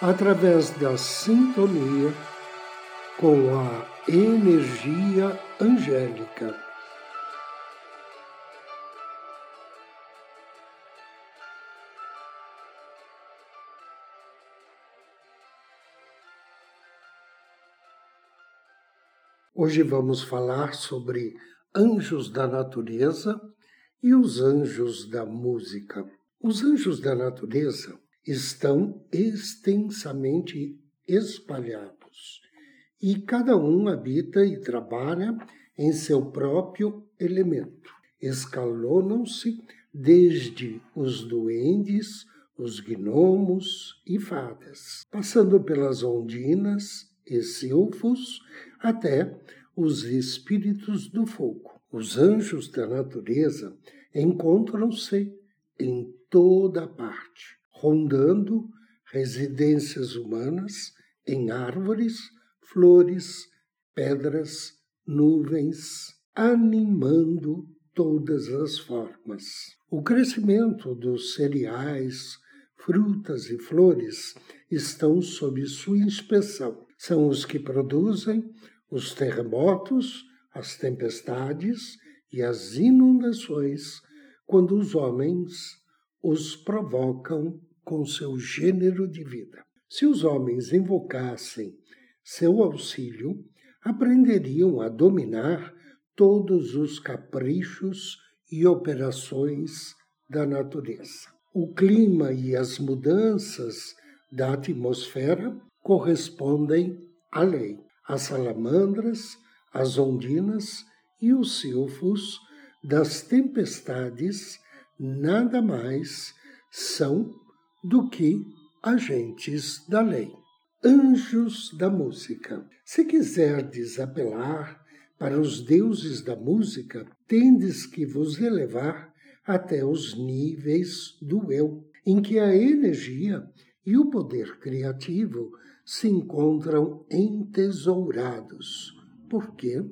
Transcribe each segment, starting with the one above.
através da sintonia com a energia angélica. Hoje vamos falar sobre anjos da natureza e os anjos da música. Os anjos da natureza estão extensamente espalhados e cada um habita e trabalha em seu próprio elemento. Escalonam-se desde os duendes, os gnomos e fadas, passando pelas ondinas e silfos até os espíritos do fogo. Os anjos da natureza encontram-se em toda parte, rondando residências humanas em árvores, flores, pedras, nuvens, animando todas as formas. O crescimento dos cereais, frutas e flores estão sob sua inspeção. São os que produzem os terremotos, as tempestades e as inundações, quando os homens os provocam com seu gênero de vida. Se os homens invocassem seu auxílio, aprenderiam a dominar todos os caprichos e operações da natureza. O clima e as mudanças da atmosfera correspondem à lei as salamandras, as ondinas e os silfos das tempestades nada mais são do que agentes da lei. Anjos da música. Se quiserdes apelar para os deuses da música, tendes que vos elevar até os níveis do eu, em que a energia e o poder criativo se encontram entesourados, porque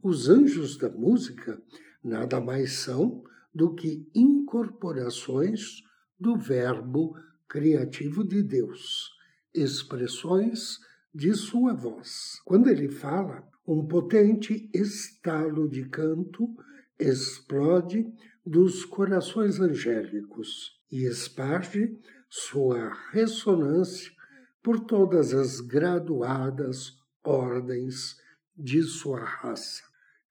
os anjos da música nada mais são do que incorporações do Verbo criativo de Deus, expressões de sua voz. Quando ele fala, um potente estalo de canto explode dos corações angélicos e esparge sua ressonância por todas as graduadas ordens de sua raça.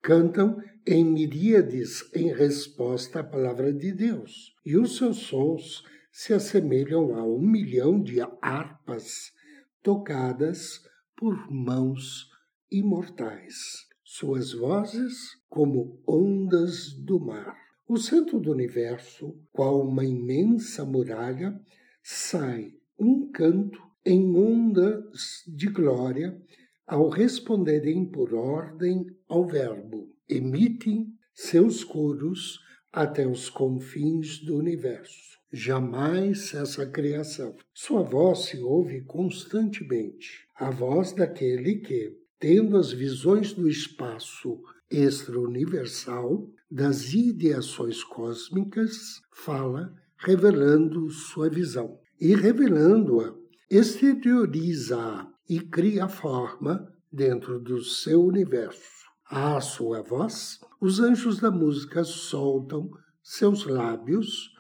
Cantam em miríades em resposta à palavra de Deus, e os seus sons se assemelham a um milhão de harpas tocadas por mãos imortais. Suas vozes como ondas do mar. O centro do universo, qual uma imensa muralha, sai um canto em ondas de glória ao responderem por ordem ao Verbo. Emitem seus coros até os confins do universo. Jamais cessa a criação. Sua voz se ouve constantemente, a voz daquele que, tendo as visões do espaço extra-universal, das ideações cósmicas, fala revelando sua visão. E revelando-a, exterioriza e cria forma dentro do seu universo. À sua voz, os anjos da música soltam seus lábios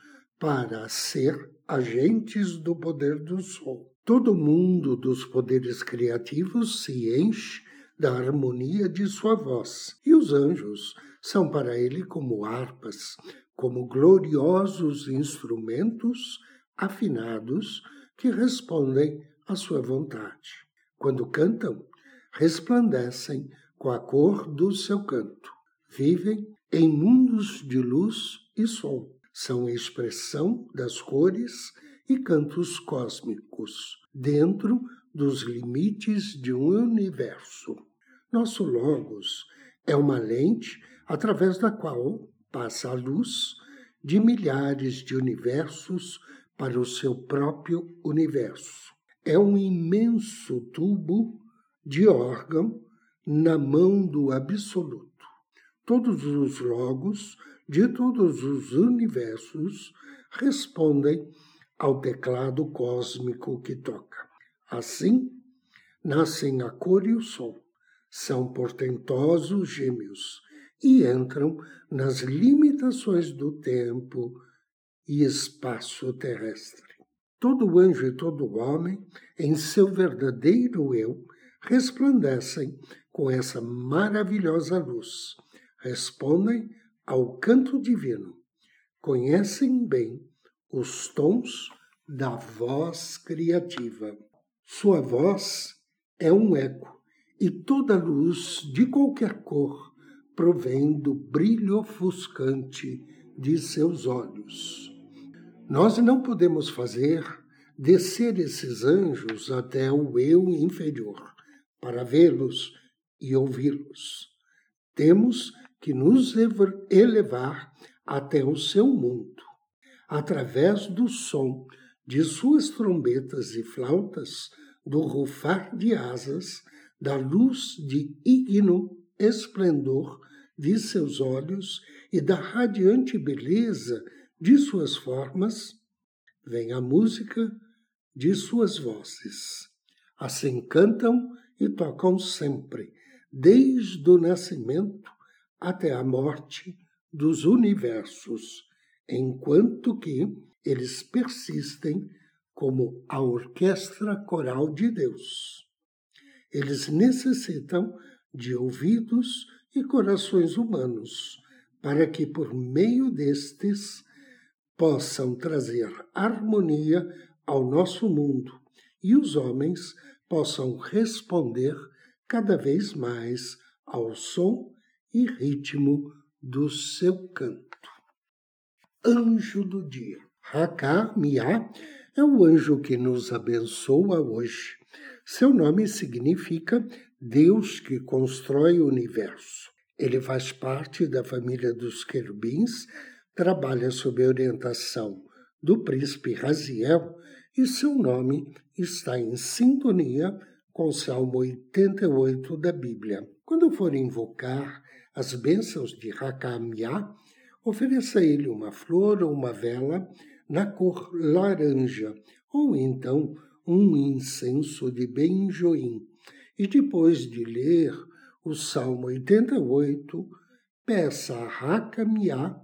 para ser agentes do poder do sol. Todo mundo dos poderes criativos se enche da harmonia de sua voz, e os anjos são para ele como harpas, como gloriosos instrumentos afinados que respondem à sua vontade. Quando cantam, resplandecem com a cor do seu canto. Vivem em mundos de luz e som. São expressão das cores e cantos cósmicos. dentro dos limites de um universo. Nosso Logos é uma lente através da qual passa a luz de milhares de universos para o seu próprio universo. É um imenso tubo de órgão na mão do Absoluto. Todos os logos de todos os universos respondem ao teclado cósmico que toca. Assim, nascem a cor e o som. São portentosos gêmeos e entram nas limitações do tempo e espaço terrestre. Todo anjo e todo homem, em seu verdadeiro eu, resplandecem com essa maravilhosa luz, respondem ao canto divino, conhecem bem os tons da voz criativa. Sua voz é um eco, e toda luz de qualquer cor provém do brilho ofuscante de seus olhos. Nós não podemos fazer descer esses anjos até o eu inferior para vê-los e ouvi-los. Temos que nos elevar até o seu mundo, através do som de suas trombetas e flautas, do rufar de asas, da luz de igno esplendor de seus olhos e da radiante beleza de suas formas, vem a música de suas vozes. Assim cantam e tocam sempre, desde o nascimento até a morte dos universos, enquanto que eles persistem como a orquestra coral de Deus. Eles necessitam de ouvidos e corações humanos, para que por meio destes possam trazer harmonia ao nosso mundo e os homens possam responder cada vez mais ao som e ritmo do seu canto. Anjo do dia. Haka Mia é o anjo que nos abençoa hoje. Seu nome significa Deus que constrói o universo. Ele faz parte da família dos querubins, trabalha sob a orientação do príncipe Raziel e seu nome está em sintonia com o Salmo 88 da Bíblia. Quando for invocar as bênçãos de Hakamiá, ofereça a ele uma flor ou uma vela na cor laranja, ou então um incenso de benjoim e depois de ler o Salmo 88, peça a Hakamiá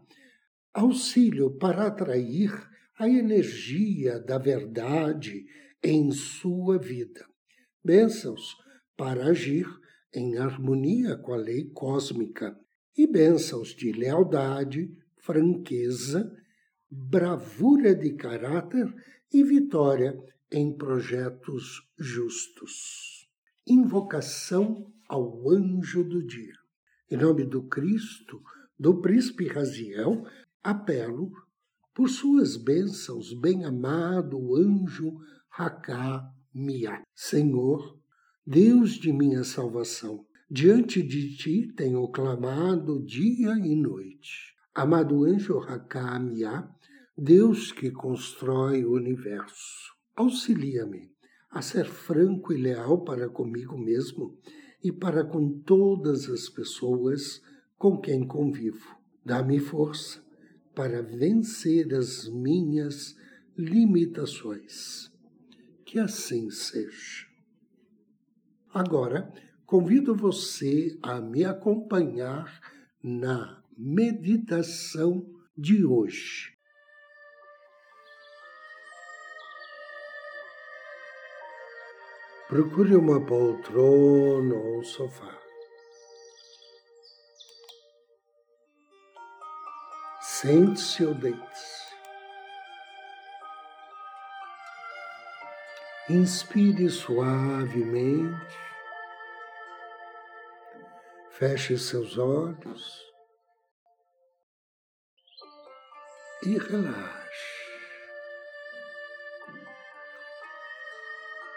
auxílio para atrair a energia da verdade em sua vida. Bênçãos para agir em harmonia com a lei cósmica e bênçãos de lealdade, franqueza, bravura de caráter e vitória em projetos justos invocação ao anjo do dia. Em nome do Cristo, do príncipe Raziel, apelo por suas bênçãos, bem-amado anjo Haká Mia. Senhor, Deus de minha salvação, diante de ti tenho clamado dia e noite. Amado anjo Haká Mia, Deus que constrói o universo, auxilia-me a ser franco e leal para comigo mesmo e para com todas as pessoas com quem convivo. Dá-me força para vencer as minhas limitações. Que assim seja. Agora, convido você a me acompanhar na meditação de hoje. Procure uma poltrona ou sofá. Sente-se ou deite-se. Inspire suavemente. Feche seus olhos e relaxe.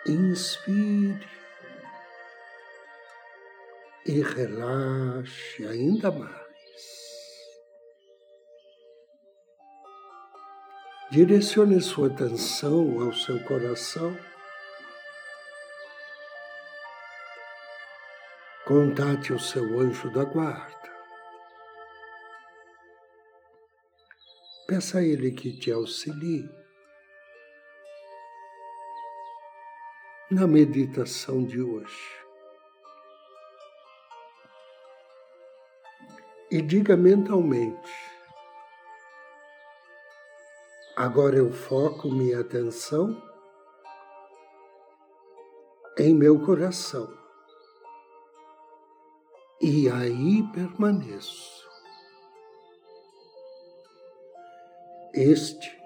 Inspire e relaxe ainda mais. Direcione sua atenção ao seu coração. Contate o seu anjo da guarda. Peça a ele que te auxilie. Na meditação de hoje. E diga mentalmente: Agora eu foco minha atenção em meu coração e aí permaneço. Este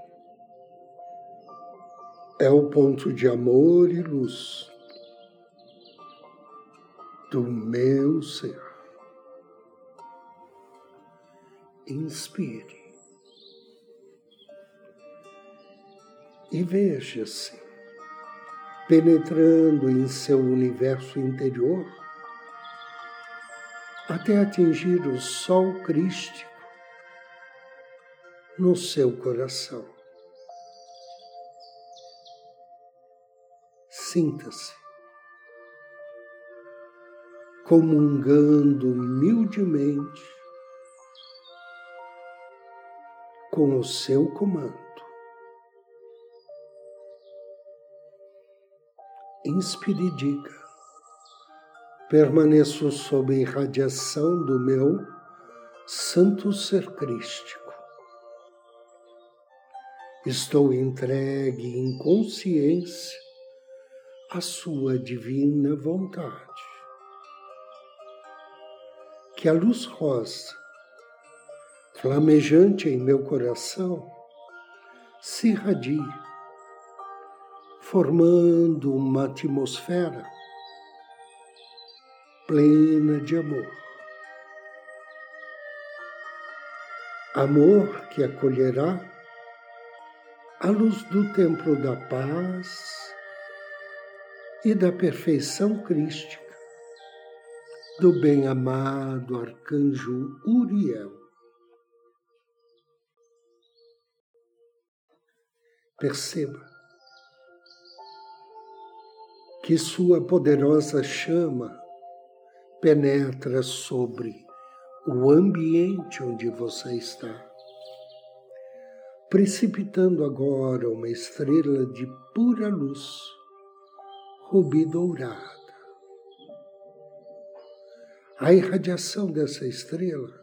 é o ponto de amor e luz do meu ser. Inspire. e veja-se penetrando em seu universo interior até atingir o sol crístico no seu coração. Sinta-se comungando humildemente com o seu comando. inspire e diga: permaneço sob a irradiação do meu santo ser crístico. Estou entregue em consciência à Sua divina vontade. Que a luz rosa, flamejante em meu coração, se irradie formando uma atmosfera plena de amor. Amor que acolherá a luz do templo da paz e da perfeição crística do bem-amado arcanjo Uriel. Perceba que sua poderosa chama penetra sobre o ambiente onde você está, precipitando agora uma estrela de pura luz, rubi dourada. A irradiação dessa estrela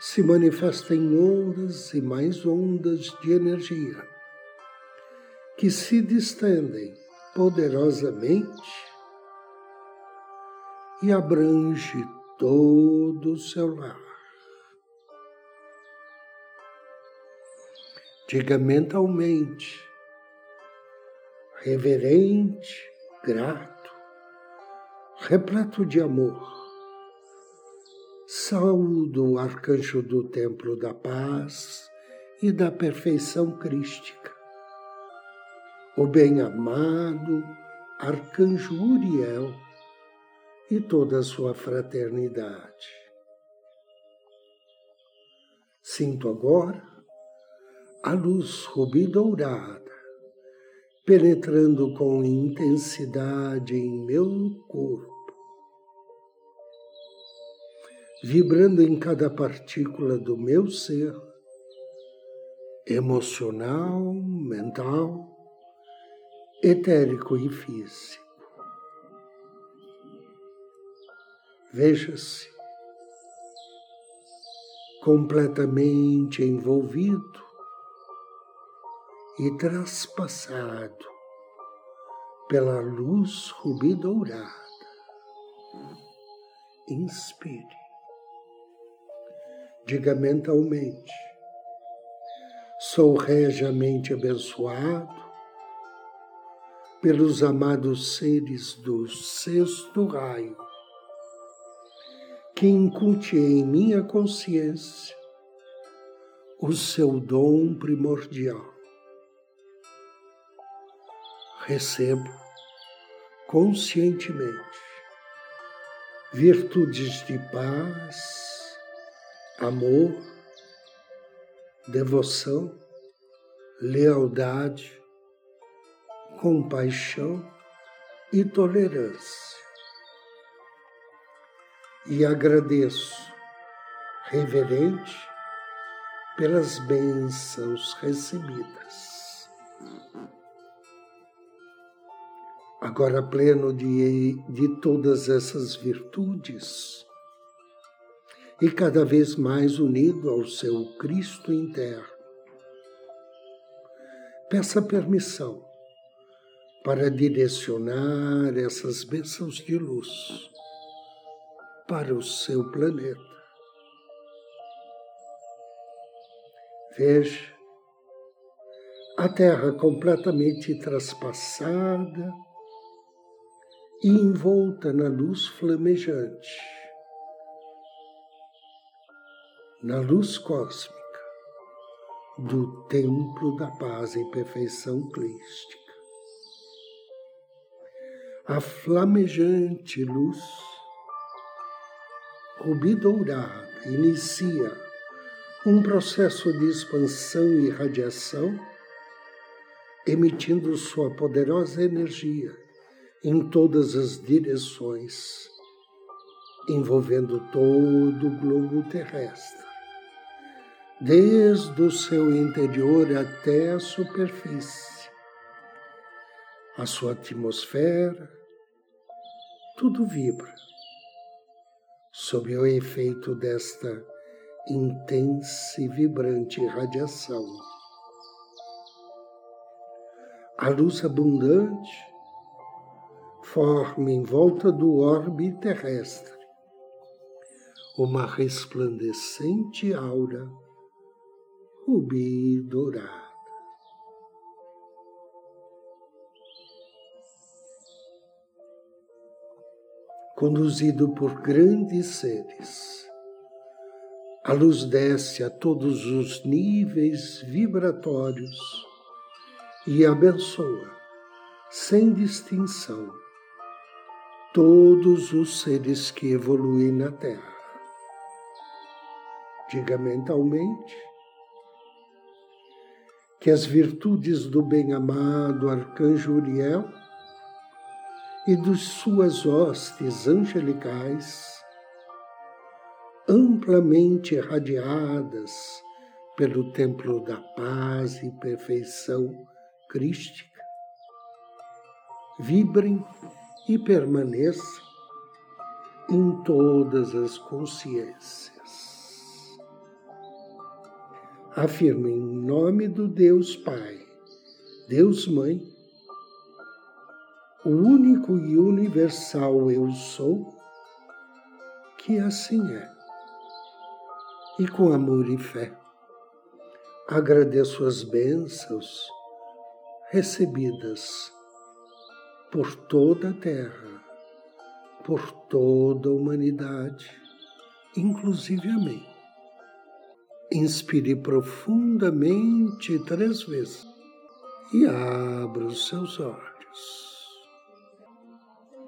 se manifesta em ondas e mais ondas de energia que se distendem poderosamente e abrange todo o seu lar. Diga mentalmente, reverente, grato, repleto de amor. Saúdo o arcanjo do templo da paz e da perfeição crística o bem-amado Arcanjo Uriel e toda a sua fraternidade. Sinto agora a luz rubi dourada penetrando com intensidade em meu corpo, vibrando em cada partícula do meu ser, emocional, mental, etérico e físico. Veja-se completamente envolvido e traspassado pela luz rubi dourada. Inspire. Diga mentalmente: sou regiamente abençoado pelos amados seres do sexto raio, que incute em minha consciência o seu dom primordial. Recebo conscientemente virtudes de paz, amor, devoção, lealdade, compaixão e tolerância. E agradeço, reverente, pelas bênçãos recebidas. Agora, pleno de, de todas essas virtudes, e cada vez mais unido ao seu Cristo interno, peça permissão para direcionar essas bênçãos de luz para o seu planeta. Veja a Terra completamente traspassada e envolta na luz flamejante, na luz cósmica do templo da paz e perfeição clística. A flamejante luz rubi dourado inicia um processo de expansão e radiação, emitindo sua poderosa energia em todas as direções, envolvendo todo o globo terrestre, desde o seu interior até a superfície, a sua atmosfera, tudo vibra sob o efeito desta intensa e vibrante radiação. A luz abundante forma em volta do orbe terrestre uma resplandecente aura rubi dourada. Conduzido por grandes seres, a luz desce a todos os níveis vibratórios e abençoa, sem distinção, todos os seres que evoluem na Terra. Diga mentalmente que as virtudes do bem-amado Arcanjo Uriel e de suas hostes angelicais amplamente irradiadas pelo templo da paz e perfeição crística, vibrem e permaneçam em todas as consciências. Afirmo em nome do Deus Pai, Deus Mãe, o único e universal Eu sou, que assim é e com amor e fé. Agradeço as bênçãos recebidas por toda a terra, por toda a humanidade, inclusive a mim. Inspire profundamente três vezes e abra os seus olhos.